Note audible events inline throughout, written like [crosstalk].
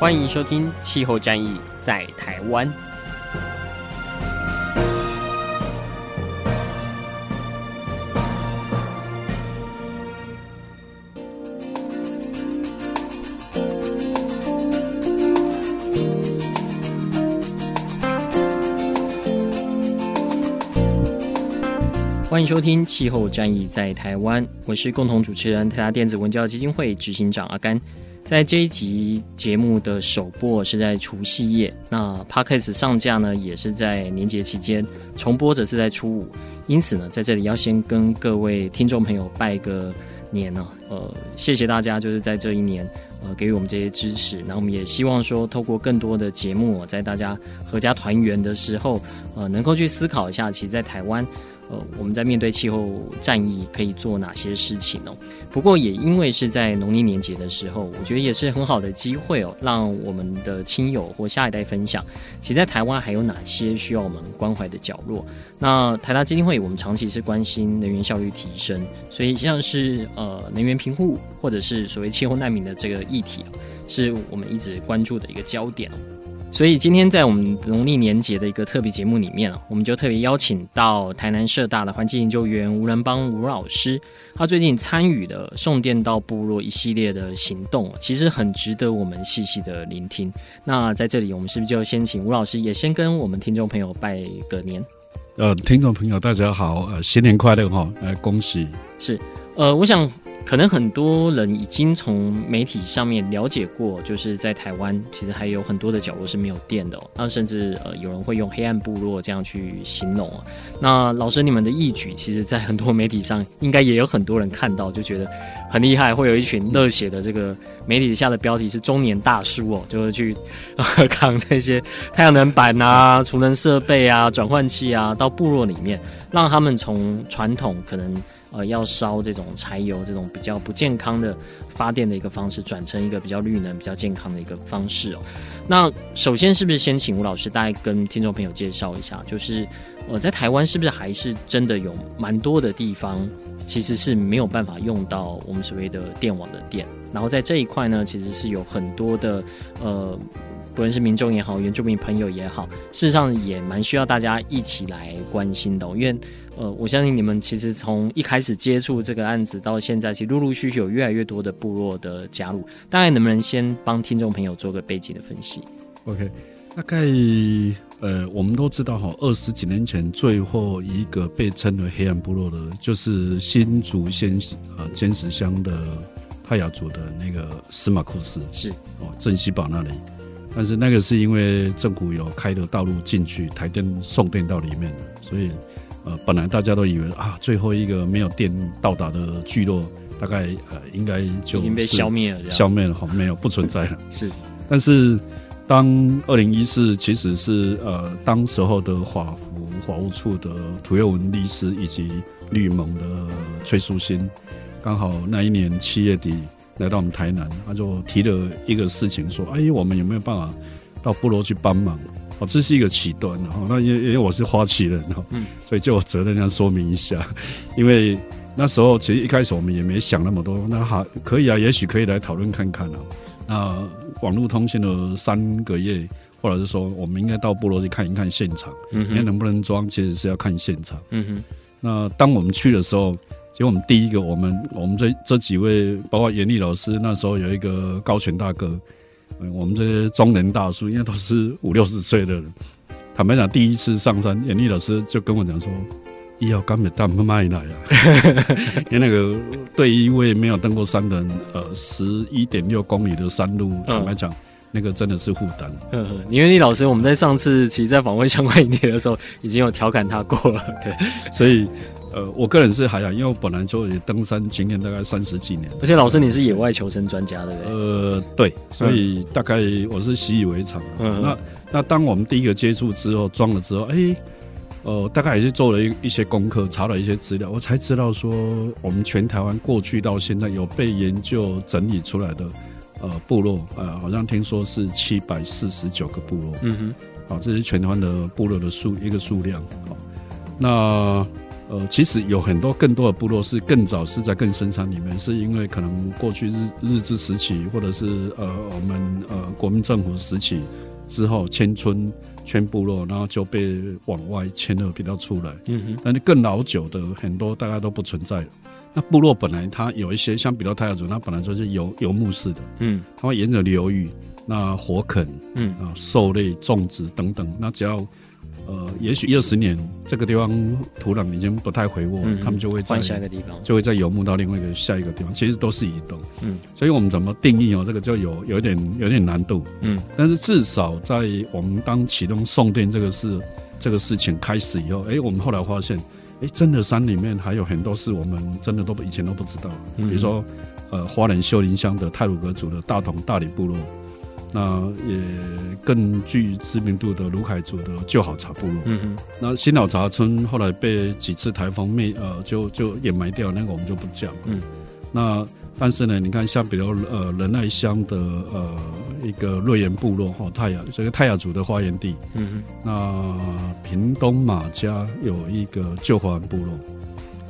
欢迎收听《气候战役在台湾》。欢迎收听《气候战役在台湾》，我是共同主持人台达电子文教基金会执行长阿甘。在这一集节目的首播是在除夕夜，那 Podcast 上架呢也是在年节期间，重播则是在初五。因此呢，在这里要先跟各位听众朋友拜个年呢，呃，谢谢大家就是在这一年呃给予我们这些支持。那我们也希望说，透过更多的节目，在大家阖家团圆的时候，呃，能够去思考一下，其实，在台湾。呃，我们在面对气候战役可以做哪些事情呢？不过也因为是在农历年节的时候，我觉得也是很好的机会哦，让我们的亲友或下一代分享，其实在台湾还有哪些需要我们关怀的角落。那台大基金会我们长期是关心能源效率提升，所以像是呃能源贫户或者是所谓气候难民的这个议题，是我们一直关注的一个焦点。所以今天在我们农历年节的一个特别节目里面啊，我们就特别邀请到台南社大的环境研究员吴仁邦吴老师，他最近参与的送电到部落一系列的行动，其实很值得我们细细的聆听。那在这里，我们是不是就先请吴老师也先跟我们听众朋友拜个年？呃，听众朋友大家好，呃，新年快乐哈，来恭喜。是，呃，我想。可能很多人已经从媒体上面了解过，就是在台湾其实还有很多的角落是没有电的哦。那甚至呃有人会用黑暗部落这样去形容啊。那老师你们的义举，其实在很多媒体上应该也有很多人看到，就觉得很厉害。会有一群热血的这个媒体下的标题是中年大叔哦，就是去 [laughs] 扛这些太阳能板啊、储能设备啊、转换器啊到部落里面，让他们从传统可能。呃，要烧这种柴油这种比较不健康的发电的一个方式，转成一个比较绿能、比较健康的一个方式哦。那首先是不是先请吴老师大概跟听众朋友介绍一下，就是呃，在台湾是不是还是真的有蛮多的地方其实是没有办法用到我们所谓的电网的电？然后在这一块呢，其实是有很多的呃，不论是民众也好，原住民朋友也好，事实上也蛮需要大家一起来关心的哦，因为。呃，我相信你们其实从一开始接触这个案子到现在，其实陆陆续续有越来越多的部落的加入。大概能不能先帮听众朋友做个背景的分析？OK，大概呃，我们都知道哈，二十几年前最后一个被称为黑暗部落的，就是新竹县呃尖石乡的泰雅族的那个司马库斯，是哦，镇西堡那里。但是那个是因为政府有开的道路进去，台电送电到里面，所以。呃，本来大家都以为啊，最后一个没有电到达的聚落，大概呃应该就已经被消灭了，消灭了哈，没有不存在了。[laughs] 是，但是当二零一四其实是呃当时候的法服法务处的涂佑文律师以及绿盟的崔淑欣，刚好那一年七月底来到我们台南，他就提了一个事情说，哎，我们有没有办法到部落去帮忙？哦，这是一个起端，然后那因为因为我是花旗人哈，嗯，所以就有责任要说明一下，因为那时候其实一开始我们也没想那么多，那好可以啊，也许可以来讨论看看啊。那网络通信了三个月，或者是说我们应该到部落去看一看现场，嗯，因为能不能装其实是要看现场，嗯哼。那当我们去的时候，其实我们第一个，我们我们这这几位，包括严厉老师，那时候有一个高权大哥。我们这些中年大叔，因为都是 [laughs] 五六十岁的人，坦白讲，第一次上山，严厉老师就跟我讲说：“医药根本登不卖来啊！” [laughs] 因为那个对一位没有登过山的人，呃，十一点六公里的山路，坦白讲，嗯、那个真的是负担。嗯，严丽老师，我们在上次其实，在访问相关议题的时候，已经有调侃他过了。对，所以呃，我个人是还好，因为我本来就也登山经验，大概三十几年。而且老师，你是野外求生专家，对不对？呃，对，所以大概我是习以为常。嗯，那那当我们第一个接触之后，装了之后，哎、欸，呃，大概也是做了一一些功课，查了一些资料，我才知道说，我们全台湾过去到现在有被研究整理出来的呃部落，呃，好像听说是七百四十九个部落。嗯哼，好，这是全台湾的部落的数一个数量。好，那。呃，其实有很多更多的部落是更早是在更深山里面，是因为可能过去日日治时期，或者是呃我们呃国民政府时期之后迁村迁部落，然后就被往外迁的比较出来。嗯哼。但是更老久的很多大概都不存在了。那部落本来它有一些像比如泰雅族，它本来就是游游牧式的，嗯，它会沿着流域，那火垦，嗯啊，狩猎、种植等等，那只要。呃，也许一二十年，这个地方土壤已经不太肥沃，嗯、他们就会换下一个地方，就会再游牧到另外一个下一个地方。其实都是移动，嗯，所以我们怎么定义哦？这个就有有点有点难度，嗯，但是至少在我们当启动送电这个事这个事情开始以后，哎、欸，我们后来发现，哎、欸，真的山里面还有很多是我们真的都以前都不知道，嗯、比如说，呃，花莲秀林乡的太鲁阁族的大同大理部落。那也更具知名度的卢凯族的旧好茶部落，嗯嗯，那新老茶村后来被几次台风灭，呃，就就掩埋掉，那个我们就不讲。嗯，那但是呢，你看像比如呃仁爱乡的呃一个瑞岩部落哈泰雅，这个泰雅族的发源地，嗯嗯，那屏东马家有一个旧华安部落，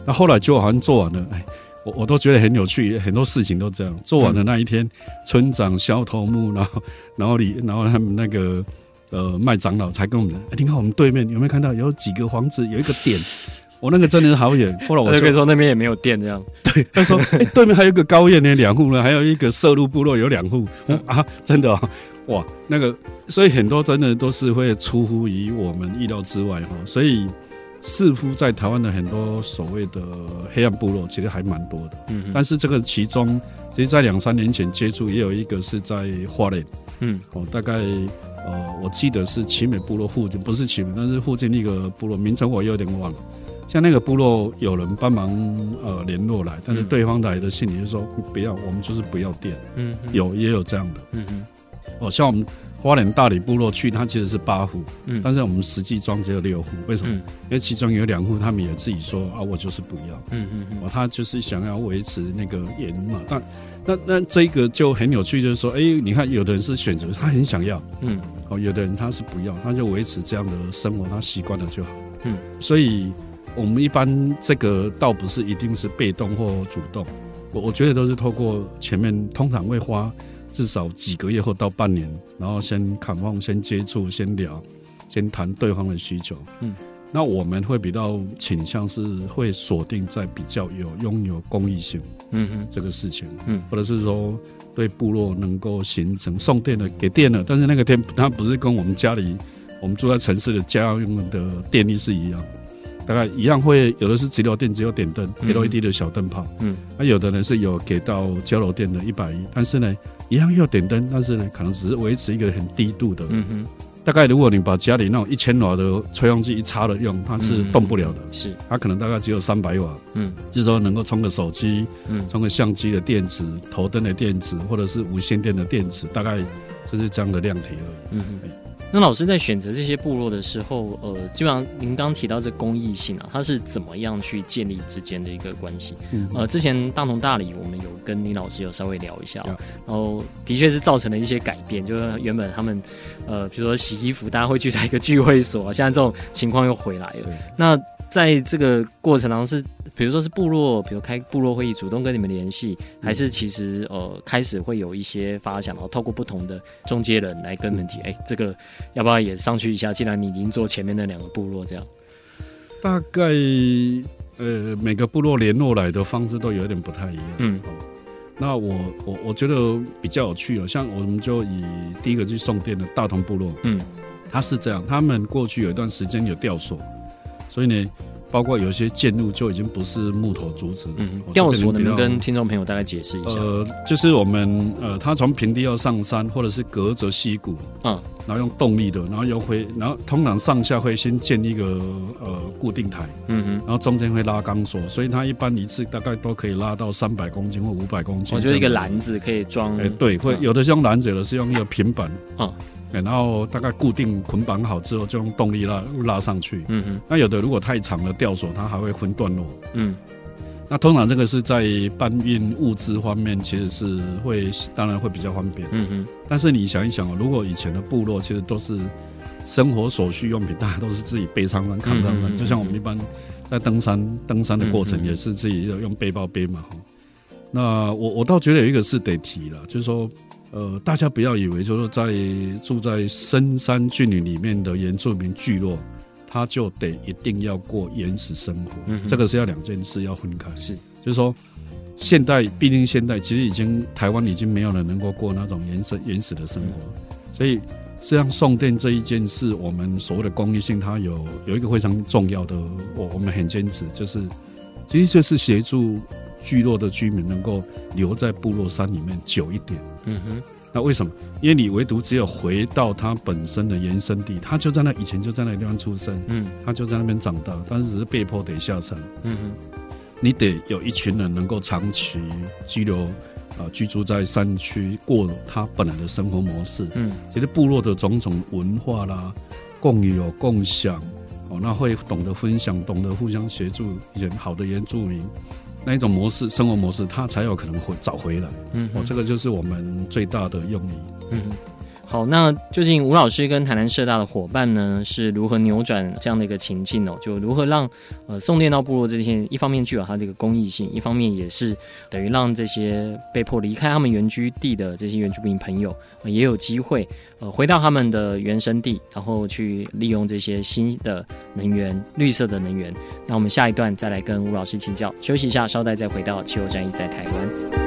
那后来旧华人做完了，哎。我我都觉得很有趣，很多事情都这样。做完的那一天，嗯、村长萧头目，然后然后你，然后他们那个呃麦长老才跟我们，欸、你看我们对面有没有看到有几个房子，有一个点？我那个真的是好远。后来我就可以说那边也没有电这样。对，他说、欸、对面还有一个高院呢，两户呢，还有一个社鹿部落有两户、嗯、啊，真的、哦、哇，那个所以很多真的都是会出乎于我们意料之外哈，所以。似乎在台湾的很多所谓的黑暗部落，其实还蛮多的。嗯，但是这个其中，其实，在两三年前接触，也有一个是在花莲。嗯，哦，大概呃，我记得是奇美部落附近，不是奇美，但是附近那个部落名称我有点忘了。像那个部落有人帮忙呃联络来，但是对方来的信里就说不要，我们就是不要电。嗯，有也有这样的。嗯嗯，哦，像我们。花莲大理部落去，它其实是八户，嗯，但是我们实际装只有六户，为什么？嗯、因为其中有两户，他们也自己说啊，我就是不要，嗯嗯嗯，他就是想要维持那个盐嘛。但那那这个就很有趣，就是说，哎、欸，你看，有的人是选择他很想要，嗯，哦，有的人他是不要，他就维持这样的生活，他习惯了就好，嗯。所以我们一般这个倒不是一定是被动或主动，我我觉得都是透过前面通常会花。至少几个月后到半年，然后先看望、先接触、先聊、先谈对方的需求。嗯，那我们会比较倾向是会锁定在比较有拥有公益性，嗯嗯，这个事情，嗯，或者是说对部落能够形成送电的给电了，但是那个电它不是跟我们家里我们住在城市的家用的电力是一样。大概一样会有的是直流电，只有点灯，LED 的小灯泡。嗯，那有的人是有给到交流电的一百一，但是呢，一样要点灯，但是呢，可能只是维持一个很低度的。嗯哼。大概如果你把家里那种一千瓦的吹风机一插了用，它是动不了的。是。它可能大概只有三百瓦。嗯。就是说能够充个手机，嗯，充个相机的电池，头灯的电池，或者是无线电的电池，大概就是这样的量体而已。嗯哼。那老师在选择这些部落的时候，呃，基本上您刚提到这公益性啊，它是怎么样去建立之间的一个关系？嗯，呃，之前大同大理我们有跟林老师有稍微聊一下，然后的确是造成了一些改变，就是原本他们，呃，比如说洗衣服，大家会聚在一个聚会所，现在这种情况又回来了。那在这个过程当中，是比如说是部落，比如开部落会议，主动跟你们联系，还是其实呃开始会有一些发想，然后透过不同的中介人来跟你们提，哎、欸，这个要不要也上去一下？既然你已经做前面那两个部落，这样，大概呃每个部落联络来的方式都有点不太一样。嗯，那我我我觉得比较有趣哦，像我们就以第一个去送电的大同部落，嗯，他是这样，他们过去有一段时间有吊索。所以呢，包括有些建筑就已经不是木头竹子。嗯，吊索能不能跟听众朋友大概解释一下？呃，就是我们呃，它从平地要上山，或者是隔着溪谷，嗯，然后用动力的，然后又会，然后通常上下会先建一个呃固定台，嗯哼，然后中间会拉钢索，所以它一般一次大概都可以拉到三百公斤或五百公斤。我觉得一个篮子可以装。哎、欸，对，会有的是用篮子，有的是用一个平板，嗯。然后大概固定捆绑好之后，就用动力拉拉上去。嗯哼。那有的如果太长了吊索，它还会分段落。嗯。那通常这个是在搬运物资方面，其实是会当然会比较方便。嗯哼。但是你想一想哦，如果以前的部落其实都是生活所需用品，大家都是自己背上山、扛上山，就像我们一般在登山登山的过程也是自己要用背包背嘛。那我我倒觉得有一个是得提了，就是说。呃，大家不要以为就是在住在深山峻岭里面的原住民聚落，他就得一定要过原始生活。嗯，这个是要两件事要分开。是，就是说，现代毕竟现代其实已经台湾已经没有人能够过那种原始原始的生活，嗯、所以实际上送电这一件事，我们所谓的公益性，它有有一个非常重要的，我我们很坚持，就是其实就是协助。聚落的居民能够留在部落山里面久一点，嗯哼，那为什么？因为你唯独只有回到他本身的原生地，他就在那以前就在那个地方出生，嗯，他就在那边长大，但是只是被迫得下山，嗯哼，你得有一群人能够长期居留，啊、呃，居住在山区，过他本来的生活模式，嗯，其实部落的种种文化啦，共有共享，哦，那会懂得分享，懂得互相协助，人好的原住民。那一种模式，生活模式，它才有可能会找回来。嗯，哦，这个就是我们最大的用意。嗯。好，那究竟吴老师跟台南社大的伙伴呢，是如何扭转这样的一个情境哦？就如何让呃送电到部落这些，一方面具有它这个公益性，一方面也是等于让这些被迫离开他们原居地的这些原住民朋友，呃、也有机会呃回到他们的原生地，然后去利用这些新的能源、绿色的能源。那我们下一段再来跟吴老师请教，休息一下，稍待再回到气候战役在台湾。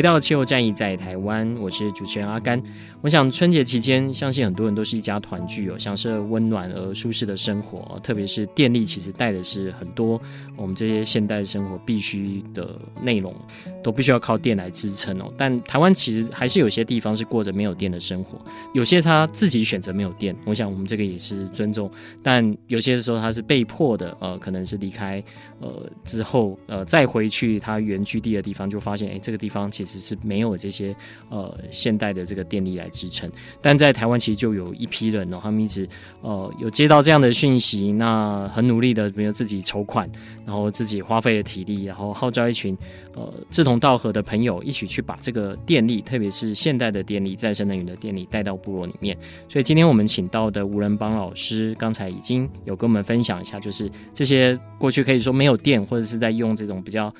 回到气候战役在台湾，我是主持人阿甘。我想春节期间，相信很多人都是一家团聚哦，享受温暖而舒适的生活。特别是电力，其实带的是很多我们这些现代生活必须的内容，都必须要靠电来支撑哦。但台湾其实还是有些地方是过着没有电的生活，有些他自己选择没有电。我想我们这个也是尊重，但有些时候他是被迫的，呃，可能是离开呃之后，呃，再回去他原居地的地方，就发现哎，这个地方其实。只是没有这些呃现代的这个电力来支撑，但在台湾其实就有一批人哦，他们一直呃有接到这样的讯息，那很努力的，比如自己筹款，然后自己花费了体力，然后号召一群呃志同道合的朋友一起去把这个电力，特别是现代的电力、再生能源的电力带到部落里面。所以今天我们请到的吴仁邦老师，刚才已经有跟我们分享一下，就是这些过去可以说没有电，或者是在用这种比较。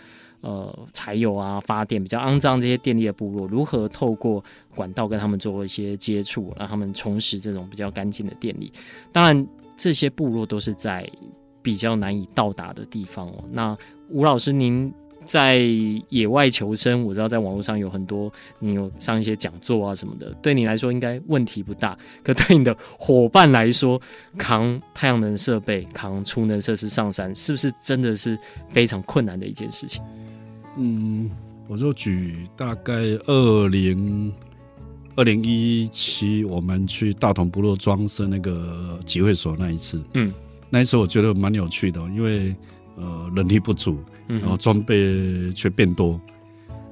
呃，柴油啊，发电比较肮脏，这些电力的部落如何透过管道跟他们做一些接触，让他们重拾这种比较干净的电力？当然，这些部落都是在比较难以到达的地方哦。那吴老师，您在野外求生，我知道在网络上有很多，你有上一些讲座啊什么的，对你来说应该问题不大。可对你的伙伴来说，扛太阳能设备、扛储能设施上山，是不是真的是非常困难的一件事情？嗯，我就举大概二零二零一七，我们去大同部落装设那个集会所那一次。嗯，那一次我觉得蛮有趣的，因为呃人力不足，然后装备却变多。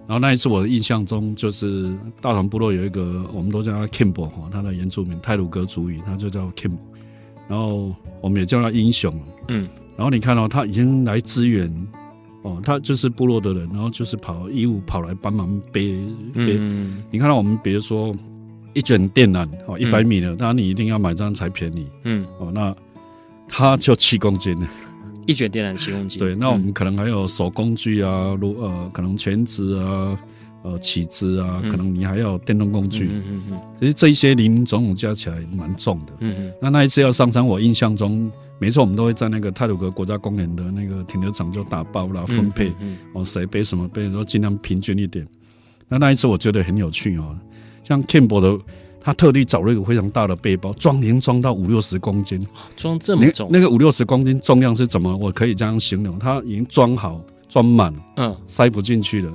然后那一次我的印象中，就是大同部落有一个，我们都叫他 Kimbo 哈，他的原住民泰鲁格族语，他就叫 Kimbo。然后我们也叫他英雄。嗯，然后你看到、哦、他已经来支援。哦，他就是部落的人，然后就是跑义务跑来帮忙背背。嗯、你看到我们，比如说一卷电缆哦，一百米的，当然你一定要买这样才便宜。嗯，哦，那他就七公斤，一卷电缆七公斤。对，那我们可能还有手工具啊，如呃，可能钳子啊，呃，起子啊，可能你还要电动工具。嗯嗯嗯。其实这一些零零总总加起来蛮重的。嗯嗯。那那一次要上山，我印象中，每次我们都会在那个泰鲁格国家公园的那个停车场就打包啦，分配。嗯。哦，谁背什么背，都尽量平均一点。那那一次我觉得很有趣哦。像 Kimbo 的，他特地找了一个非常大的背包，装能装到五六十公斤，装这么重。那个五六十公斤重量是怎么？我可以这样形容，他已经装好、装满，嗯，塞不进去了，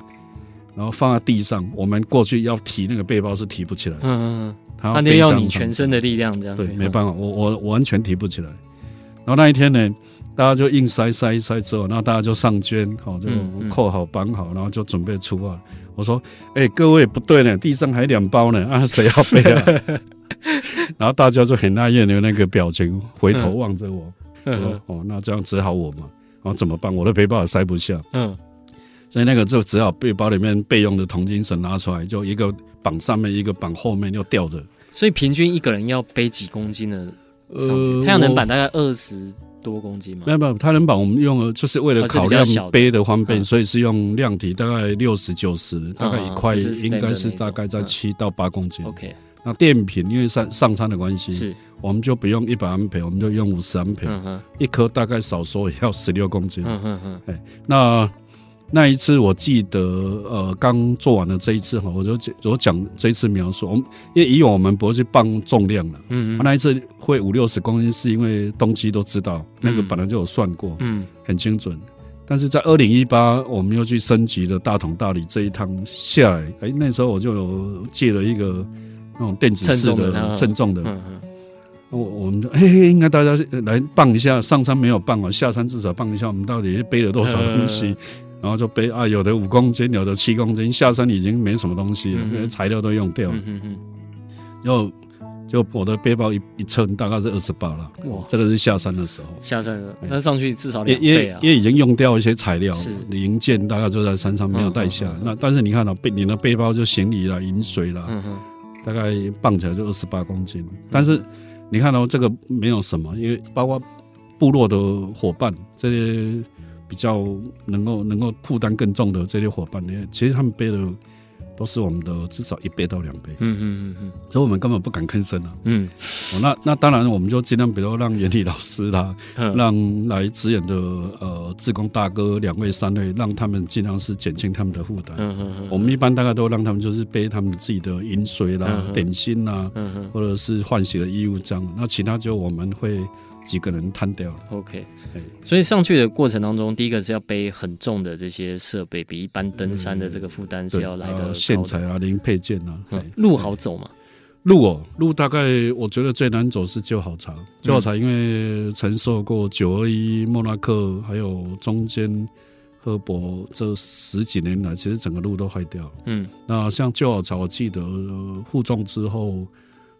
然后放在地上。我们过去要提那个背包是提不起来，嗯嗯嗯，他就要你全身的力量这样。对，没办法，我我我完全提不起来。然后那一天呢，大家就硬塞塞一塞之后，然后大家就上肩，好就扣好绑好，然后就准备出发。我说：“哎、欸，各位不对呢，地上还两包呢，啊，[laughs] 谁要背啊？” [laughs] 然后大家就很讶异的那个表情，回头望着我，嗯、我说：“哦，那这样只好我嘛，然后怎么办？我的背包也塞不下，嗯，所以那个就只好背包里面备用的铜筋绳拿出来，就一个绑上面，一个绑后面，又吊着。所以平均一个人要背几公斤的？呃，太阳能板大概二十。”多公斤吗？没有没有，太阳能板我们用了，就是为了考量背的方便，所以是用量体大概六十九十，大概一块应该是大概在七到八公斤。OK，那电瓶因为上上餐的关系，是我们就不用一百安培，我们就用五十安培，一颗大概少说也要十六公斤。嗯嗯嗯，哎，那。那一次我记得，呃，刚做完了这一次哈，我就我讲这一次描述，我们因为以往我们不会去磅重量了，嗯，嗯，那一次会五六十公斤，是因为东西都知道，那个本来就有算过，嗯，很精准。但是在二零一八，我们又去升级了大同大理这一趟下来，哎、欸，那时候我就有借了一个那种电子式的称重的，嗯嗯，我我们就嘿嘿，应该大家来磅一下，上山没有磅啊，下山至少磅一下，我们到底背了多少东西。然后就背啊，有的五公斤，有的七公斤。下山已经没什么东西了，因为材料都用掉了。嗯嗯。然后就我的背包一一称，大概是二十八了。哇，这个是下山的时候。下山了，那上去至少两倍啊。因为已经用掉一些材料，是零件大概就在山上没有带下来。那但是你看到背你的背包就行李啦、饮水啦，大概磅起来就二十八公斤。但是你看到这个没有什么，因为包括部落的伙伴这些。比较能够能够负担更重的这些伙伴呢，其实他们背的都是我们的至少一倍到两倍。嗯嗯嗯嗯，所以我们根本不敢吭声啊。嗯，哦，那那当然，我们就尽量，比如让原理老师啦，嗯、让来支援的呃志工大哥两位三位，让他们尽量是减轻他们的负担。嗯嗯嗯，我们一般大概都让他们就是背他们自己的饮水啦、嗯、点心啦，嗯嗯，或者是换洗的衣物这样。那其他就我们会。几个人摊掉了，OK，所以上去的过程当中，第一个是要背很重的这些设备，比一般登山的这个负担是要来的线材啊、零配件啊。路好走吗？路哦，路大概我觉得最难走是旧好茶，旧好茶因为承受过九二一、莫拉克，还有中间赫伯这十几年来，其实整个路都坏掉。嗯，那像旧好茶，我记得负重之后。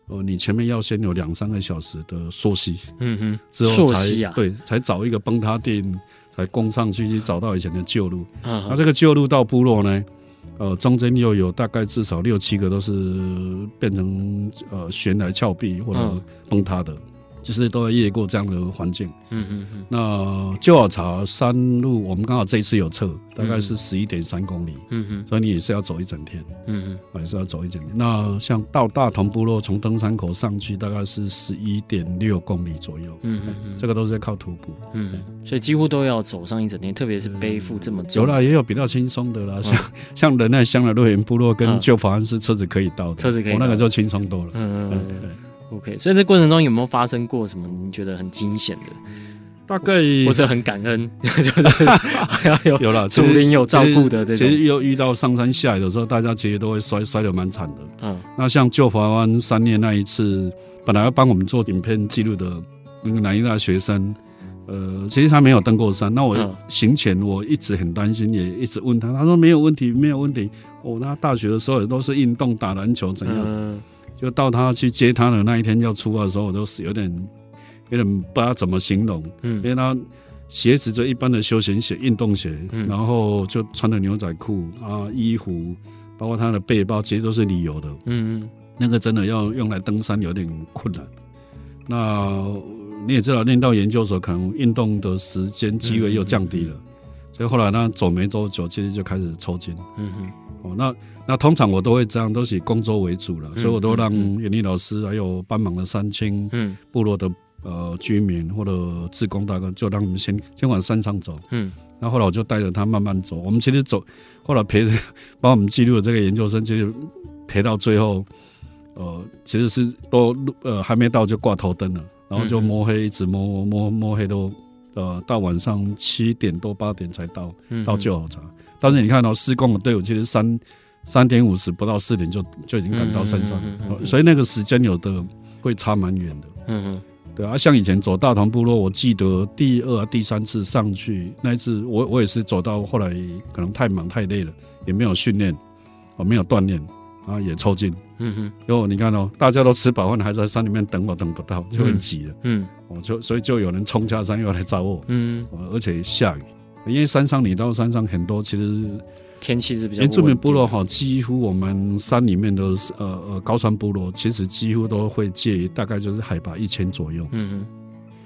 哦，你前面要先有两三个小时的溯溪，嗯哼，之后才、啊、对，才找一个崩塌地，才攻上去去找到以前的旧路。那、啊、这个旧路到部落呢，呃，中间又有大概至少六七个都是变成呃悬崖峭壁或者崩塌的。嗯就是都要越过这样的环境，嗯嗯嗯。那旧好茶山路，我们刚好这一次有测，大概是十一点三公里，嗯嗯。所以你也是要走一整天，嗯嗯，也是要走一整天。那像到大同部落，从登山口上去，大概是十一点六公里左右，嗯嗯，这个都是在靠徒步，嗯。所以几乎都要走上一整天，特别是背负这么重。有啦，也有比较轻松的啦，像像仁爱乡的瑞园部落跟旧法安是车子可以到的，车子可以，我那个就轻松多了，嗯嗯嗯。OK，所以这过程中有没有发生过什么你觉得很惊险的？大概或者很感恩，[laughs] 就是还要有有了竹林有照顾的这种。其实又遇到上山下雨的时候，大家其实都会摔摔得蛮惨的。嗯，那像旧华湾三年那一次，本来要帮我们做影片记录的那个南医大学生，呃，其实他没有登过山。那我行前我一直很担心，也一直问他，他说没有问题，没有问题。哦，他大学的时候也都是运动打篮球怎样？嗯就到他去接他的那一天要出发的时候，我都是有点有点不知道怎么形容，嗯，因为他鞋子就一般的休闲鞋、运动鞋，嗯，然后就穿的牛仔裤啊、衣服，包括他的背包，其实都是旅游的，嗯嗯，那个真的要用来登山有点困难。那你也知道，念到研究所，可能运动的时间机会又降低了，嗯、所以后来呢，走没多久，其实就开始抽筋。嗯哼，哦，那那通常我都会这样，都是以工作为主了，嗯、所以我都让远离老师还有帮忙的三青嗯部落的呃居民或者志工大哥，就让他们先先往山上走。嗯，那后后来我就带着他慢慢走。我们其实走，后来陪着 [laughs] 帮我们记录的这个研究生，其实陪到最后。呃，其实是都呃还没到就挂头灯了，然后就摸黑一直摸摸摸黑都呃到晚上七点多八点才到到救好茶。但是你看到施工的队伍，其实三三点五十不到四点就就已经赶到山上，所以那个时间有的会差蛮远的。嗯嗯，对啊，像以前走大同部落，我记得第二第三次上去那一次，我我也是走到后来可能太忙太累了，也没有训练，我没有锻炼。啊，也抽筋，嗯哼，哟，你看哦，大家都吃饱饭，还在山里面等我，等不到，就很急了，嗯，我就所以就有人冲下山又来找我，嗯，而且下雨，因为山上你到山上很多，其实天气是比较，原住民部落哈，几乎我们山里面的呃呃高山部落，其实几乎都会介于大概就是海拔一千左右，嗯哼。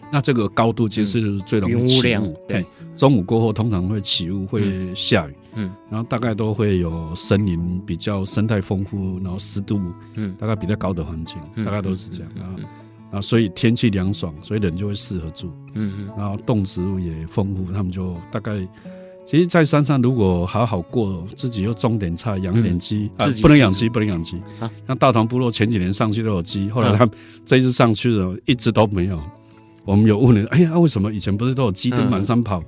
那这个高度其实是最容易起雾，嗯、对，中午过后通常会起雾，会下雨，嗯，然后大概都会有森林比较生态丰富，然后湿度，嗯，大概比较高的环境，嗯、大概都是这样。啊，啊，所以天气凉爽，所以人就会适合住，嗯嗯，然后动植物也丰富，他们就大概，其实，在山上如果好好过，自己又种点菜，养点鸡，啊，不能养鸡，不能养鸡，啊，像大唐部落前几年上去都有鸡，后来他们这一次上去了，一直都没有。我们有问人，哎呀，为什么以前不是都有鸡都满山跑？嗯、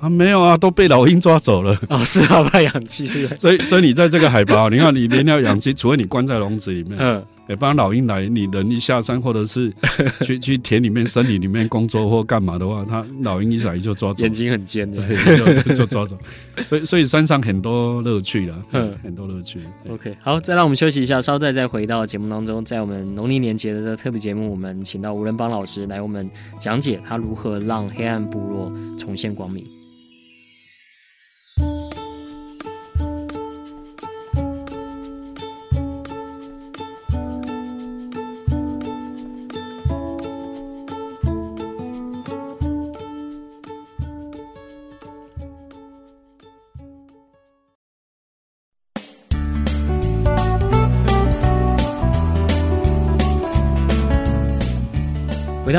啊，没有啊，都被老鹰抓走了。哦，是啊，怕养鸡是。[laughs] 所以，所以你在这个海拔，[laughs] 你看你连要养鸡，除非你关在笼子里面。嗯。也帮老鹰来，你人一下山，或者是 [laughs] 去去田里面、森林里面工作或干嘛的话，他老鹰一来就抓走。眼睛很尖的，就就抓走。所以，所以山上很多乐趣了，嗯，很多乐趣。OK，好，再让我们休息一下，稍再再回到节目当中。在我们农历年节的特别节目，我们请到吴仁邦老师来我们讲解他如何让黑暗部落重现光明。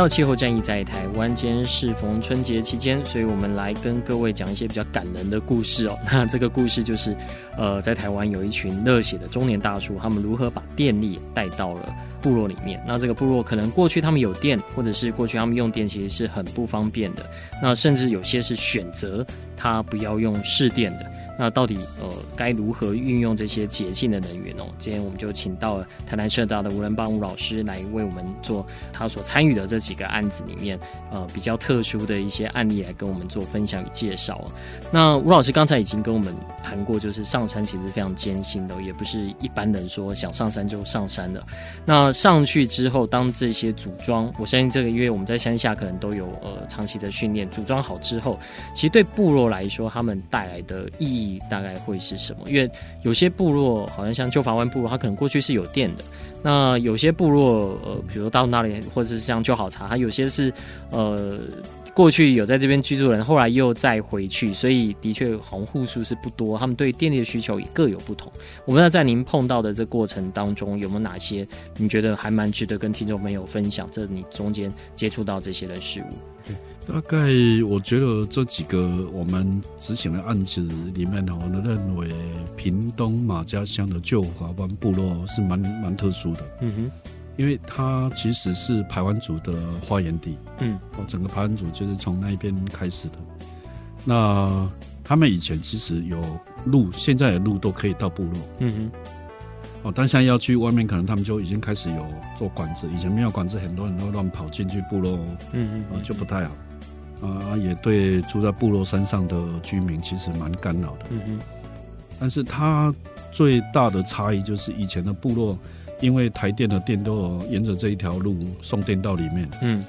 到气候战役在台湾，今天适逢春节期间，所以我们来跟各位讲一些比较感人的故事哦。[laughs] 那这个故事就是，呃，在台湾有一群热血的中年大叔，他们如何把电力带到了部落里面。那这个部落可能过去他们有电，或者是过去他们用电其实是很不方便的。那甚至有些是选择他不要用市电的。那到底呃该如何运用这些洁净的能源哦？今天我们就请到了台南社大的吴仁邦吴老师来为我们做他所参与的这几个案子里面呃比较特殊的一些案例来跟我们做分享与介绍。那吴老师刚才已经跟我们谈过，就是上山其实非常艰辛的，也不是一般人说想上山就上山的。那上去之后，当这些组装，我相信这个因为我们在山下可能都有呃长期的训练，组装好之后，其实对部落来说，他们带来的意义。大概会是什么？因为有些部落，好像像旧法湾部落，它可能过去是有电的。那有些部落，呃，比如到那里，或者是像旧好茶，它有些是，呃，过去有在这边居住的人，后来又再回去，所以的确红户数是不多。他们对电力的需求也各有不同。我们要在您碰到的这过程当中，有没有哪些你觉得还蛮值得跟听众朋友分享？这你中间接触到这些的事物。大概我觉得这几个我们执行的案子里面呢，我们认为屏东马家乡的旧华湾部落是蛮蛮特殊的。嗯哼，因为它其实是排湾族的发源地。嗯，哦，整个排湾族就是从那边开始的。那他们以前其实有路，现在的路都可以到部落。嗯哼。哦，但现在要去外面，可能他们就已经开始有做管制。以前没有管制，很多人都乱跑进去部落，嗯嗯，啊，就不太好。啊，也对住在部落山上的居民其实蛮干扰的。嗯嗯。但是它最大的差异就是以前的部落，因为台电的电都有沿着这一条路送电到里面，嗯，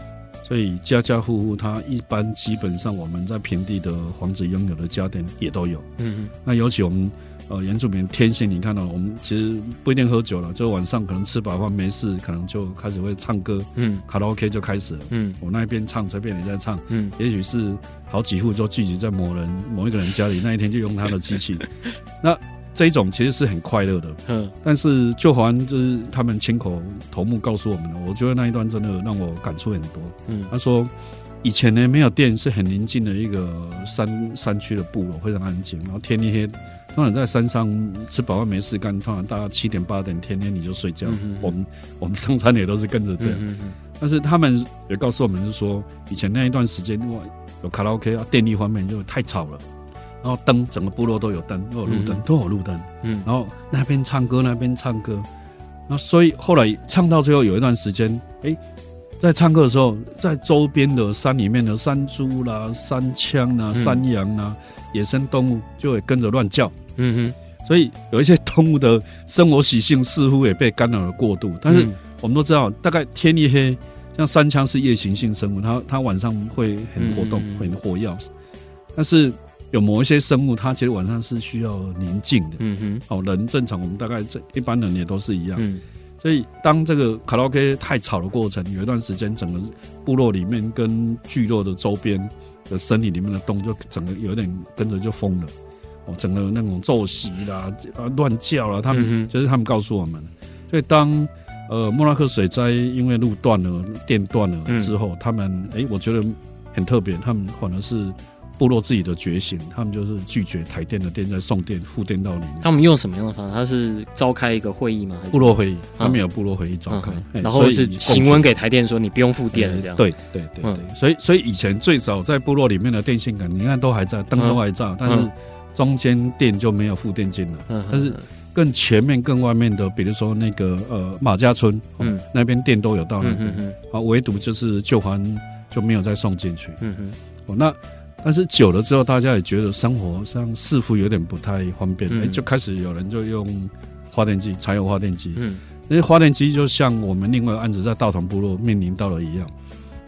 所以家家户户它一般基本上我们在平地的房子拥有的家电也都有。嗯嗯。那尤其我们。呃原住民天性，你看到我们其实不一定喝酒了，就晚上可能吃饱饭没事，可能就开始会唱歌，嗯，卡拉 OK 就开始了，嗯，我那一边唱这边也在唱，嗯，也许是好几户就聚集在某人某一个人家里，那一天就用他的机器，[laughs] 那。这一种其实是很快乐的，嗯，但是就好像就是他们亲口头目告诉我们的，我觉得那一段真的让我感触很多，嗯，他说以前呢没有电，是很宁静的一个山山区的部落，非常安静，然后天一黑，通常在山上吃饱饭没事干，通常大家七点八点天天你就睡觉，我们我们上山也都是跟着这样，但是他们也告诉我们是说，以前那一段时间哇有卡拉 OK 啊，电力方面就太吵了。然后灯，整个部落都有灯，都有路灯，都有路灯。嗯，然后那边唱歌，那边唱歌。然后所以后来唱到最后有一段时间，哎，在唱歌的时候，在周边的山里面的山猪啦、山羌啦、山羊啦、野生动物就会跟着乱叫。嗯哼，所以有一些动物的生活习性似乎也被干扰了过度。但是我们都知道，大概天一黑，像山羌是夜行性生物，它它晚上会很活动，会很活跃。但是有某一些生物，它其实晚上是需要宁静的。嗯哼，哦，人正常，我们大概这一般人也都是一样。嗯，所以当这个卡拉 OK 太吵的过程，有一段时间，整个部落里面跟聚落的周边的森林里面的动物，就整个有点跟着就疯了。哦，整个那种奏息啦，啊，乱叫啦，他们、嗯、就是他们告诉我们。所以当呃莫拉克水灾因为路断了、电断了之后，嗯、他们哎、欸，我觉得很特别，他们反而是。部落自己的觉醒，他们就是拒绝台电的电在送电复电到里面。他们用什么样的方式？他是召开一个会议吗？还是部落会议？他们有部落会议召开，然后是行文给台电说你不用复电了，这样。对对对对，所以所以以前最早在部落里面的电线杆，你看都还在，灯都还在，但是中间店就没有付电金了。但是更前面、更外面的，比如说那个呃马家村，嗯，那边店都有到那边，啊，唯独就是旧环就没有再送进去。嗯哼，哦那。但是久了之后，大家也觉得生活上似乎有点不太方便，哎、嗯，就开始有人就用发电机，柴油发电机。嗯，那些发电机就像我们另外案子在大同部落面临到了一样，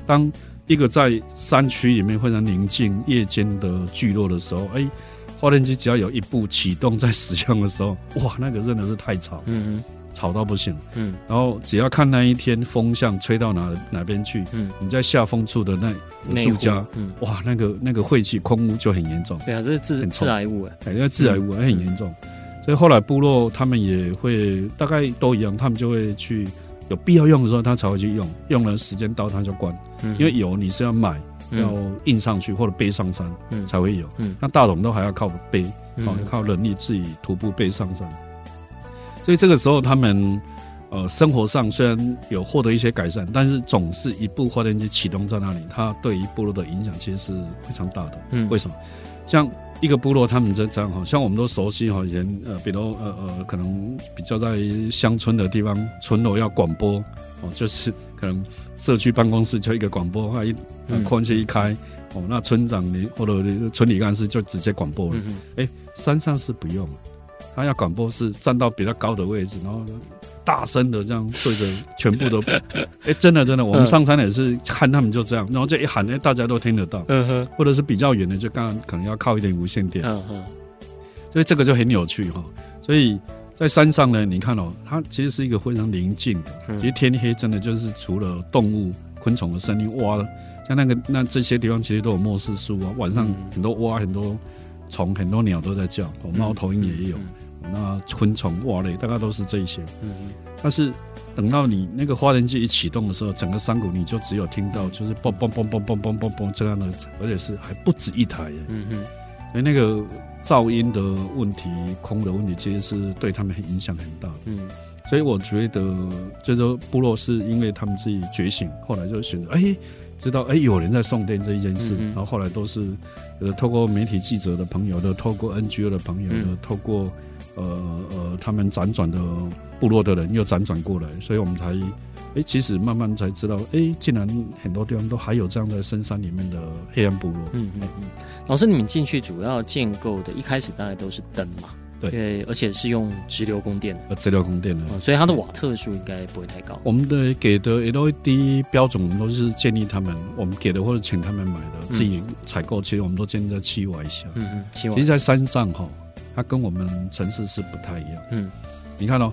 当一个在山区里面非常宁静夜间的聚落的时候，哎，发电机只要有一步启动在使用的时候，哇，那个真的是太吵，嗯。嗯，吵到不行，嗯，然后只要看那一天风向吹到哪哪边去，嗯，你在下风处的那。住家，嗯，哇，那个那个晦气空污就很严重。对啊，这是致致癌物哎，因为致癌物还很严重，所以后来部落他们也会大概都一样，他们就会去有必要用的时候，他才会去用，用了时间到他就关。嗯，因为油你是要买，要印上去或者背上山，嗯，才会有。嗯，那大龙都还要靠背，靠人力自己徒步背上山。所以这个时候他们。呃，生活上虽然有获得一些改善，但是总是一部发电机启动在那里，它对于部落的影响其实是非常大的。嗯，为什么？像一个部落，他们这这样哈，像我们都熟悉哈，以前呃，比如呃呃，可能比较在乡村的地方，村落要广播哦，就是可能社区办公室就一个广播，啊一空气一开哦，那村长你或者村里干事就直接广播了。嗯哎，山上是不用，他要广播是站到比较高的位置，然后。大声的这样对着全部都，哎、欸，真的真的，我们上山也是看他们就这样，然后这一喊，哎，大家都听得到。嗯哼，或者是比较远的，就刚刚可能要靠一点无线电。嗯哼，所以这个就很有趣哈。所以在山上呢，你看哦，它其实是一个非常宁静的。其实天黑真的就是除了动物、昆虫的声音，哇，像那个那这些地方其实都有莫氏树啊，晚上很多蛙、很多虫、很多鸟都在叫，猫头鹰也有。那昆虫、蛙类大概都是这一些，嗯，但是等到你那个发电机一启动的时候，整个山谷你就只有听到就是嘣嘣嘣嘣嘣嘣嘣嘣这样的，而且是还不止一台，嗯哼，所以那个噪音的问题、空的问题，其实是对他们很影响很大的，嗯，所以我觉得，就是说部落是因为他们自己觉醒，后来就选择哎，知道哎有人在送电这一件事，然后后来都是呃透过媒体记者的朋友的，透过 NGO 的朋友的，透过。呃呃，他们辗转的部落的人又辗转过来，所以我们才，哎，其实慢慢才知道，哎，竟然很多地方都还有这样的深山里面的黑暗部落。嗯嗯嗯。老师，你们进去主要建构的，一开始大概都是灯嘛？对，而且是用直流供电。呃，直流供电的，嗯，所以它的瓦特数应该不会太高。我们的给的 LED 标准，我们都是建议他们，我们给的或者请他们买的，自己采购，其实我们都建议在七瓦以下。嗯嗯，七瓦。其实，在山上哈。它跟我们城市是不太一样。嗯，你看哦，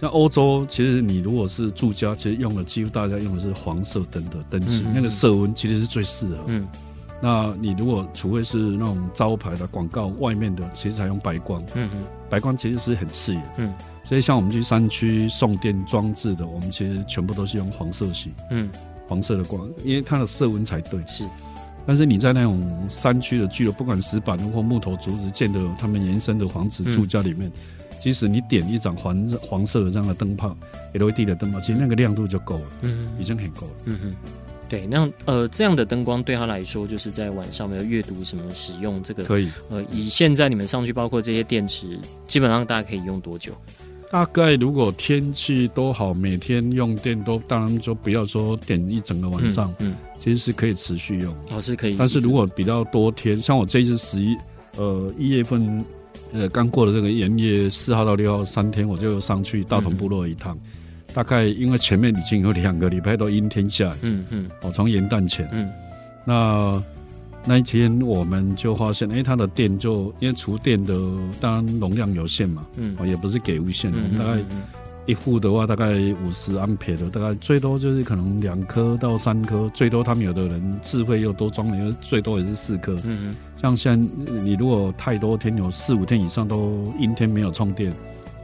像欧洲，其实你如果是住家，其实用的几乎大家用的是黄色灯的灯芯，那个色温其实是最适合。嗯，那你如果除非是那种招牌的广告外面的，其实采用白光。嗯嗯，白光其实是很刺眼。嗯，所以像我们去山区送电装置的，我们其实全部都是用黄色系。嗯，黄色的光，因为它的色温才对。是。但是你在那种山区的聚落，不管石板或木头竹子建的，他们延伸的房子住家里面，即使你点一盏黄黄色的这样的灯泡，LED 的灯泡，其实那个亮度就够了，嗯，已经很够了，嗯哼，对，那呃这样的灯光对他来说，就是在晚上没有阅读什么使用这个可以，呃，以现在你们上去，包括这些电池，基本上大家可以用多久？大概如果天气都好，每天用电都，当然就不要说点一整个晚上，嗯，嗯其实是可以持续用，哦是可以。但是如果比较多天，像我这一次十一，呃一月份，呃刚过了这个元月四号到六号三天，我就上去大同部落一趟，嗯、大概因为前面已经有两个礼拜都阴天下雨，嗯嗯，我从元旦前，嗯，那。那一天我们就发现，哎、欸，它的电就因为厨电的当然容量有限嘛，嗯，也不是给无限的，嗯、大概一户的话大概五十安培的，大概最多就是可能两颗到三颗，最多他们有的人智慧又多装了，因为最多也是四颗，嗯嗯，像现在你如果太多天有四五天以上都阴天没有充电，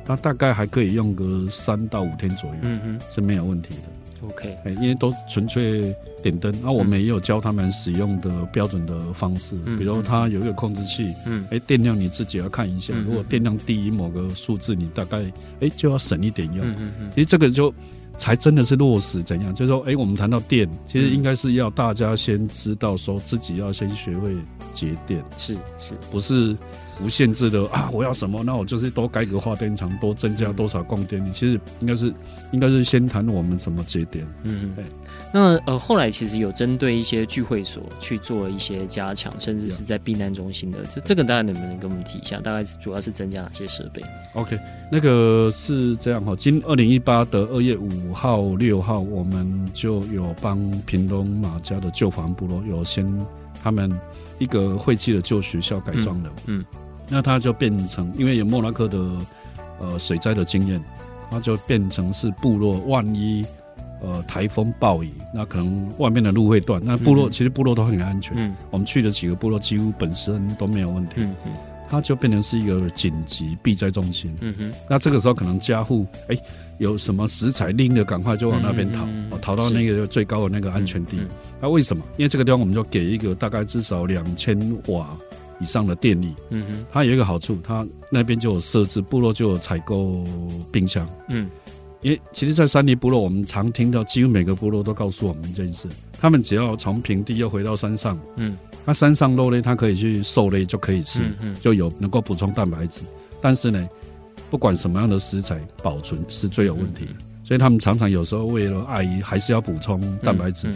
它大概还可以用个三到五天左右，嗯嗯，是没有问题的。OK，因为都纯粹点灯，那我们也有教他们使用的标准的方式，嗯、比如它有一个控制器，嗯，哎，电量你自己要看一下，嗯、如果电量低于某个数字，你大概哎就要省一点用。嗯嗯嗯，其实这个就才真的是落实怎样，就是说，哎，我们谈到电，其实应该是要大家先知道，说自己要先学会节电，是是，不是？无限制的啊！我要什么？那我就是多改个发电厂，多增加多少供电力。其实应该是，应该是先谈我们怎么节电。嗯，对。那呃，后来其实有针对一些聚会所去做了一些加强，甚至是在避难中心的。这这个大家能不能跟我们提一下？大概主要是增加哪些设备？OK，那个是这样哈。今二零一八的二月五号、六号，我们就有帮屏东马家的旧房部落有先他们一个废弃的旧学校改装的。嗯。嗯那它就变成，因为有莫拉克的呃水灾的经验，它就变成是部落万一呃台风暴雨，那可能外面的路会断。那部落、嗯、其实部落都很安全，嗯，我们去的几个部落几乎本身都没有问题，嗯嗯，它就变成是一个紧急避灾中心，嗯哼。那这个时候可能家户哎有什么食材拎的，赶快就往那边逃，逃到那个最高的那个安全地。那、嗯嗯啊、为什么？因为这个地方我们就给一个大概至少两千瓦。以上的电力，嗯哼，它有一个好处，它那边就有设置部落就有采购冰箱，嗯，因为其实，在山地部落，我们常听到，几乎每个部落都告诉我们一件事，他们只要从平地又回到山上，嗯，那山上肉类它可以去狩猎就可以吃，嗯，就有能够补充蛋白质，但是呢，不管什么样的食材保存是最有问题的，所以他们常常有时候为了碍于还是要补充蛋白质。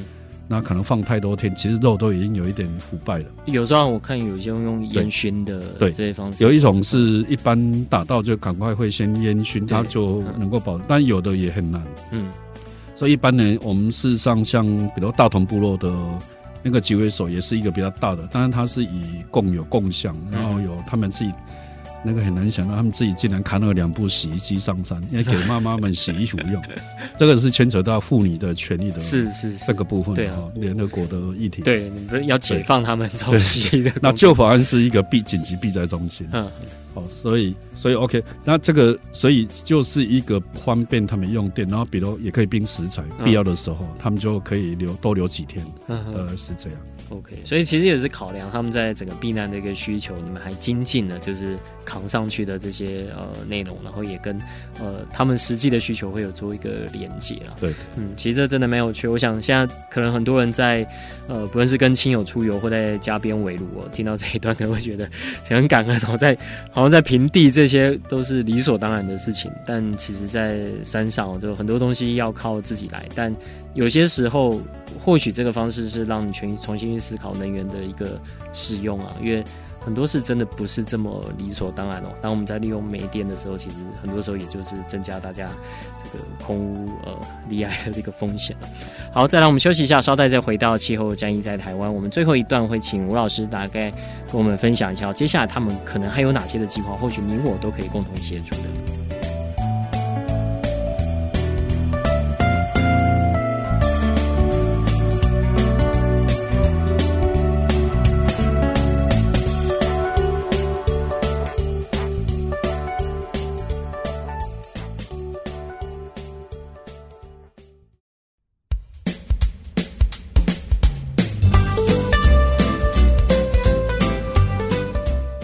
那可能放太多天，其实肉都已经有一点腐败了。有时候我看有些用烟熏的，对这些方式，有一种是一般打到就赶快会先烟熏，它就能够保。但有的也很难，嗯。所以一般呢，我们事实上像比如大同部落的那个集会所，也是一个比较大的，当然它是以共有共享，然后有他们自己。那个很难想到，他们自己竟然扛了两部洗衣机上山，因为 [laughs] 给妈妈们洗衣服用。这个是牵扯到妇女的权利的，[laughs] 是是这个部分，对啊，联合国的议题，对，你不是要解放他们从洗衣的。那旧法案是一个避紧急避灾中心，嗯，好，所以所以 OK，那这个所以就是一个方便他们用电，然后比如也可以冰食材，必要的时候他们就可以留多留几天，呃，是这样。OK，所以其实也是考量他们在整个避难的一个需求，你们还精进了就是扛上去的这些呃内容，然后也跟呃他们实际的需求会有做一个连接了。对，嗯，其实这真的蛮有趣。我想现在可能很多人在呃不论是跟亲友出游或在家边围炉，我听到这一段可能会觉得 [laughs] 很感恩。我在好像在平地这这些都是理所当然的事情，但其实在山上就很多东西要靠自己来，但有些时候。或许这个方式是让你全重新去思考能源的一个使用啊，因为很多事真的不是这么理所当然哦。当我们在利用煤电的时候，其实很多时候也就是增加大家这个空屋呃离癌的这个风险。好，再来我们休息一下，稍待再回到气候战役在台湾。我们最后一段会请吴老师大概跟我们分享一下，接下来他们可能还有哪些的计划，或许你我都可以共同协助的。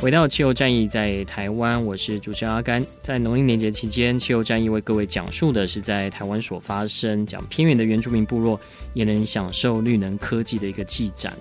回到气候战役在台湾，我是主持人阿甘。在农历年节期间，气候战役为各位讲述的是在台湾所发生，讲偏远的原住民部落也能享受绿能科技的一个进展。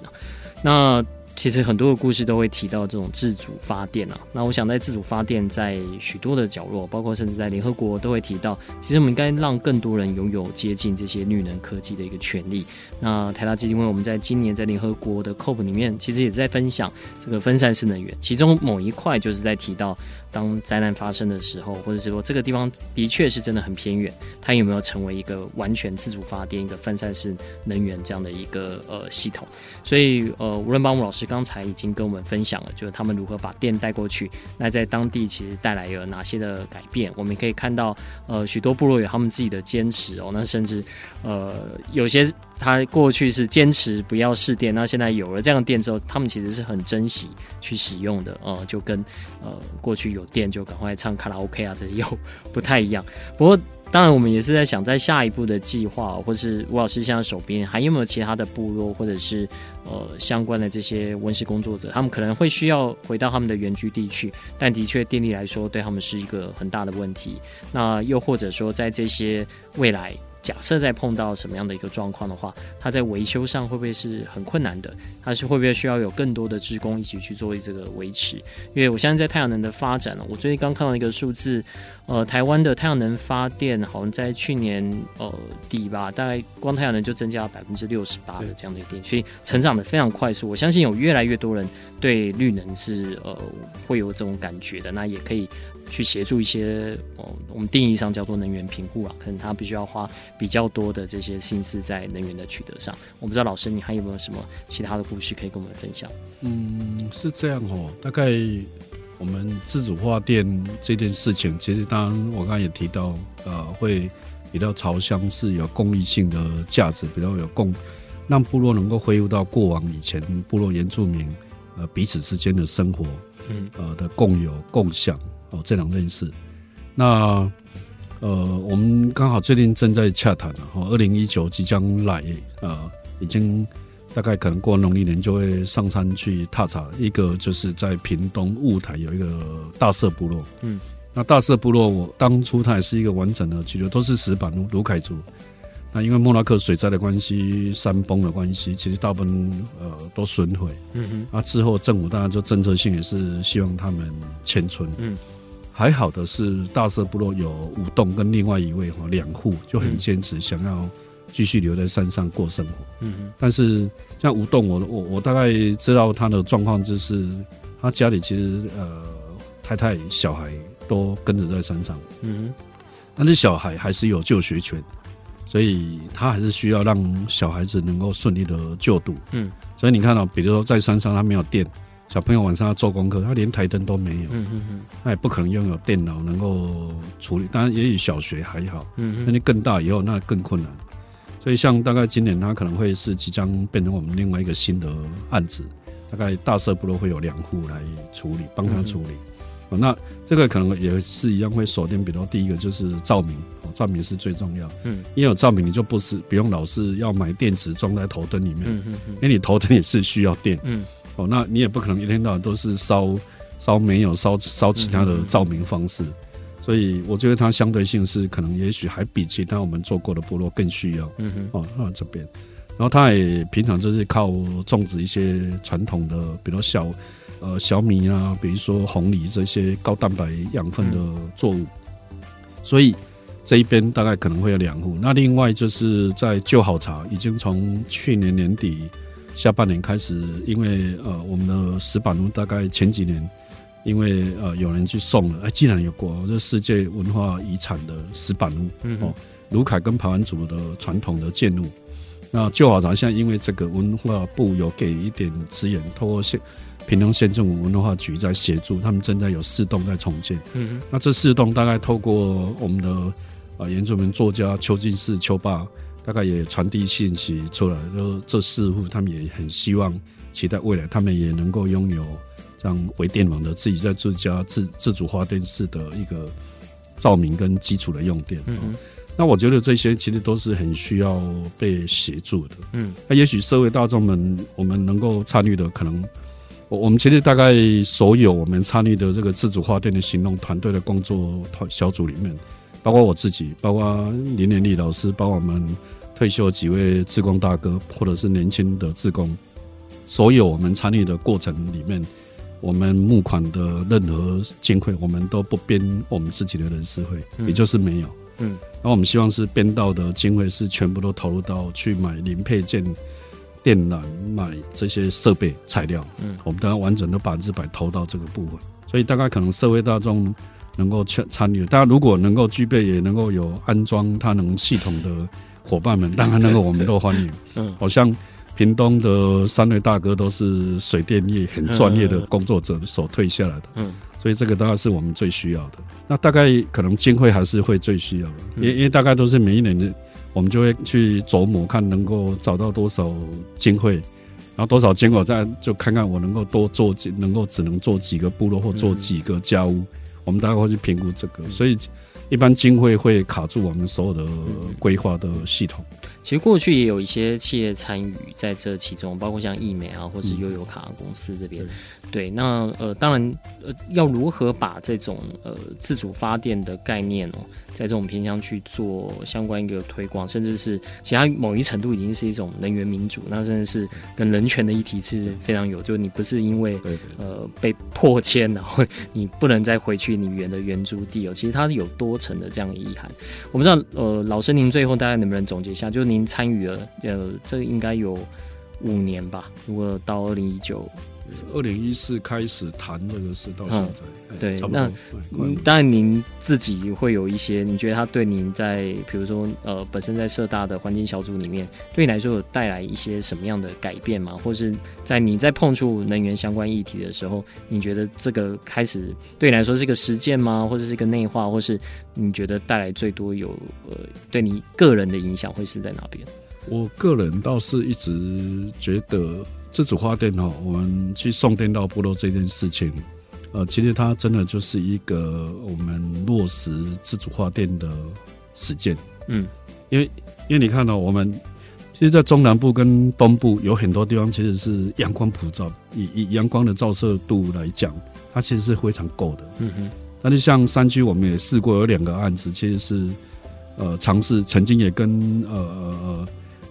那其实很多的故事都会提到这种自主发电啊，那我想在自主发电，在许多的角落，包括甚至在联合国都会提到，其实我们应该让更多人拥有接近这些绿能科技的一个权利。那台大基金会我们在今年在联合国的 COP 里面，其实也在分享这个分散式能源，其中某一块就是在提到。当灾难发生的时候，或者是说这个地方的确是真的很偏远，它有没有成为一个完全自主发电、一个分散式能源这样的一个呃系统？所以呃，吴伦邦吴老师刚才已经跟我们分享了，就是他们如何把电带过去，那在当地其实带来了哪些的改变？我们可以看到，呃，许多部落有他们自己的坚持哦，那甚至呃有些。他过去是坚持不要试电，那现在有了这样的电之后，他们其实是很珍惜去使用的，呃，就跟呃过去有电就赶快唱卡拉 OK 啊，这些又不太一样。不过，当然我们也是在想，在下一步的计划，或是吴老师现在手边还有没有其他的部落，或者是呃相关的这些温室工作者，他们可能会需要回到他们的原居地去，但的确电力来说对他们是一个很大的问题。那又或者说，在这些未来。假设在碰到什么样的一个状况的话，它在维修上会不会是很困难的？它是会不会需要有更多的职工一起去做这个维持？因为我相信在太阳能的发展，我最近刚看到一个数字，呃，台湾的太阳能发电好像在去年呃底吧，大概光太阳能就增加了百分之六十八的这样的一个电，所以成长的非常快速。我相信有越来越多人对绿能是呃会有这种感觉的，那也可以。去协助一些哦，我们定义上叫做能源贫户啊，可能他必须要花比较多的这些心思在能源的取得上。我不知道老师你还有没有什么其他的故事可以跟我们分享？嗯，是这样哦。大概我们自主发电这件事情，其实当然我刚刚也提到，呃，会比较朝向是有公益性的价值，比较有共，让部落能够恢复到过往以前部落原住民呃彼此之间的生活，嗯，呃的共有共享。哦，这两件事，那呃，我们刚好最近正在洽谈了哈，二零一九即将来，呃，已经大概可能过农历年就会上山去踏查。一个就是在屏东雾台有一个大社部落，嗯，那大社部落我当初它也是一个完整的，其实都是石板卢凯族。那因为莫拉克水灾的关系，山崩的关系，其实大部分呃都损毁。嗯哼，那之后政府当然就政策性也是希望他们迁村。嗯。还好的是，大社部落有吴栋跟另外一位哈两户就很坚持想要继续留在山上过生活。嗯嗯。但是像吴栋，我我我大概知道他的状况，就是他家里其实呃太太小孩都跟着在山上。嗯。但是小孩还是有就学权，所以他还是需要让小孩子能够顺利的就读。嗯。所以你看到，比如说在山上他没有电。小朋友晚上要做功课，他连台灯都没有，嗯嗯嗯，他也不可能拥有电脑能够处理。当然，也许小学还好，嗯，那你更大以后那更困难。所以，像大概今年他可能会是即将变成我们另外一个新的案子，大概大社部落会有两户来处理，帮他处理。哦，那这个可能也是一样会锁定，比如第一个就是照明，哦，照明是最重要，嗯，因为有照明你就不是不用老是要买电池装在头灯里面，嗯嗯嗯，因为你头灯也是需要电，嗯。哦，那你也不可能一天到晚都是烧烧煤油烧烧其他的照明方式，所以我觉得它相对性是可能也许还比其他我们做过的部落更需要。嗯哼，哦，那这边，然后他也平常就是靠种植一些传统的，比如小呃小米啊，比如说红梨这些高蛋白养分的作物，所以这一边大概可能会有两户。那另外就是在旧好茶已经从去年年底。下半年开始，因为呃我们的石板路大概前几年，因为呃有人去送了，哎，竟然有国这世界文化遗产的石板路，嗯、哦，卢凯跟排湾族的传统的建筑。那旧好茶现在因为这个文化部有给一点资源，通过县屏东县政府文化局在协助，他们正在有四栋在重建。嗯，那这四栋大概透过我们的啊原住民作家邱进士邱爸，大概也传递信息出来，就这四户他们也很希望期待未来他们也能够拥有这样微电网的自己在自家自自主发电室的一个照明跟基础的用电。嗯。那我觉得这些其实都是很需要被协助的。嗯，那也许社会大众们，我们能够参与的，可能我我们其实大概所有我们参与的这个自主化电的行动团队的工作团小组里面，包括我自己，包括林连利老师，包括我们退休几位志工大哥，或者是年轻的志工，所有我们参与的过程里面，我们募款的任何经费，我们都不编我们自己的人事会，也就是没有。嗯，那我们希望是编到的经费是全部都投入到去买零配件、电缆、买这些设备材料。嗯，我们当然完整的百分之百投到这个部分。所以大概可能社会大众能够参参与，大家如果能够具备，也能够有安装它能系统的伙伴们，当然那个我们都欢迎。[laughs] 嗯，好像屏东的三位大哥都是水电业很专业的工作者所退下来的。嗯。所以这个大概是我们最需要的。那大概可能经费还是会最需要的，因因为大概都是每一年的，我们就会去琢磨看能够找到多少经费，然后多少经费再就看看我能够多做几，能够只能做几个部落或做几个家屋，我们大概会去评估这个。所以一般经费会卡住我们所有的规划的系统。其实过去也有一些企业参与在这其中，包括像易美啊，或是悠游卡公司这边。对，那呃，当然呃，要如何把这种呃自主发电的概念哦，在这种偏向去做相关一个推广，甚至是其他某一程度已经是一种能源民主，那甚至是跟人权的议题是非常有，就是你不是因为呃被迫迁，然后 [laughs] 你不能再回去你原的原租地哦，其实它是有多层的这样的意涵。我不知道呃，老师您最后大概能不能总结一下？就是您。参与了，呃，这应该有五年吧。如果到二零一九，二零一四开始谈这个事，到现在，嗯、对，那当然您自己会有一些，你觉得他对您在，比如说，呃，本身在社大的环境小组里面，对你来说有带来一些什么样的改变吗？或是在你在碰触能源相关议题的时候，你觉得这个开始对你来说是一个实践吗？或者是一个内化，或是你觉得带来最多有呃，对你个人的影响会是在哪边？我个人倒是一直觉得。自主发电哦，我们去送电到部落这件事情，呃，其实它真的就是一个我们落实自主发电的实践。嗯，因为因为你看到我们其实，在中南部跟东部有很多地方，其实是阳光普照，以以阳光的照射度来讲，它其实是非常够的。嗯哼，但是像山区，我们也试过有两个案子，其实是呃尝试，曾经也跟呃呃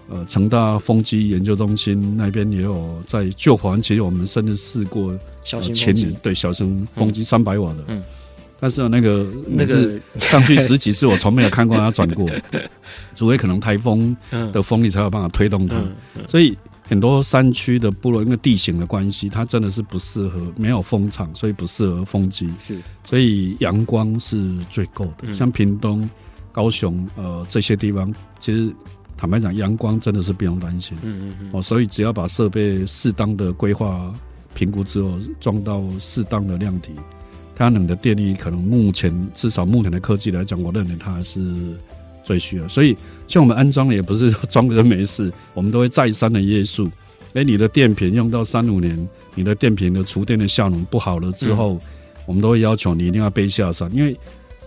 呃。呃，成大风机研究中心那边也有在旧环，其实我们甚至试过小型前年对小型风机三百瓦的，嗯，但是那个那个上去十几次，我从没有看过它转过，[laughs] 除非可能台风的风力才有办法推动它。所以很多山区的部落，因为地形的关系，它真的是不适合，没有风场，所以不适合风机。是，所以阳光是最够的。像屏东、高雄呃这些地方，其实。坦白讲，阳光真的是不用担心。嗯嗯嗯。哦，所以只要把设备适当的规划、评估之后，装到适当的量体，太阳能的电力可能目前至少目前的科技来讲，我认为它还是最需要。所以，像我们安装的也不是装个没事，我们都会再三的约束。哎，你的电瓶用到三五年，你的电瓶的储电的效能不好了之后，嗯、我们都会要求你一定要背下山，因为。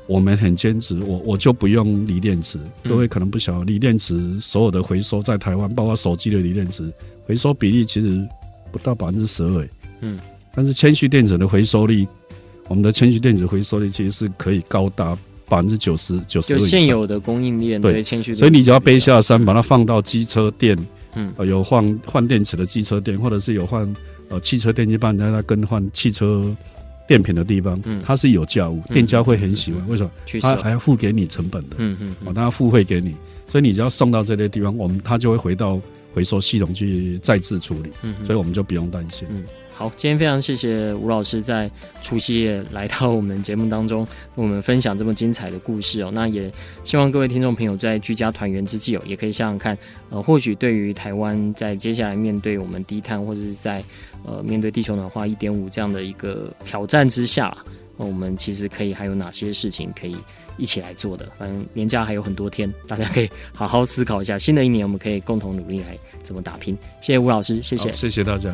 我们很坚持，我我就不用锂电池。各位可能不晓得，锂电池所有的回收在台湾，包括手机的锂电池，回收比例其实不到百分之十二。嗯，但是铅蓄电子的回收率，我们的铅蓄电子回收率其实是可以高达百分之九十九十。有现有的供应链对谦虚，所以你只要背下山，把它放到机车店，嗯，有换换电池的机车店，或者是有换呃汽车电机帮人家更换汽车。电瓶的地方，它是有价物，店家会很喜欢。为什么？他还要付给你成本的，嗯嗯，哦，他要付费给你，所以你只要送到这些地方，我们他就会回到回收系统去再次处理，嗯，所以我们就不用担心。嗯，好，今天非常谢谢吴老师在除夕夜来到我们节目当中，跟我们分享这么精彩的故事哦。那也希望各位听众朋友在居家团圆之际哦，也可以想想看，呃，或许对于台湾在接下来面对我们低碳或者是在呃面对地球暖化一点五这样的一个挑战之下，呃，我们其实可以还有哪些事情可以一起来做的？反正年假还有很多天，大家可以好好思考一下。新的一年，我们可以共同努力来怎么打拼。谢谢吴老师，谢谢，谢谢大家。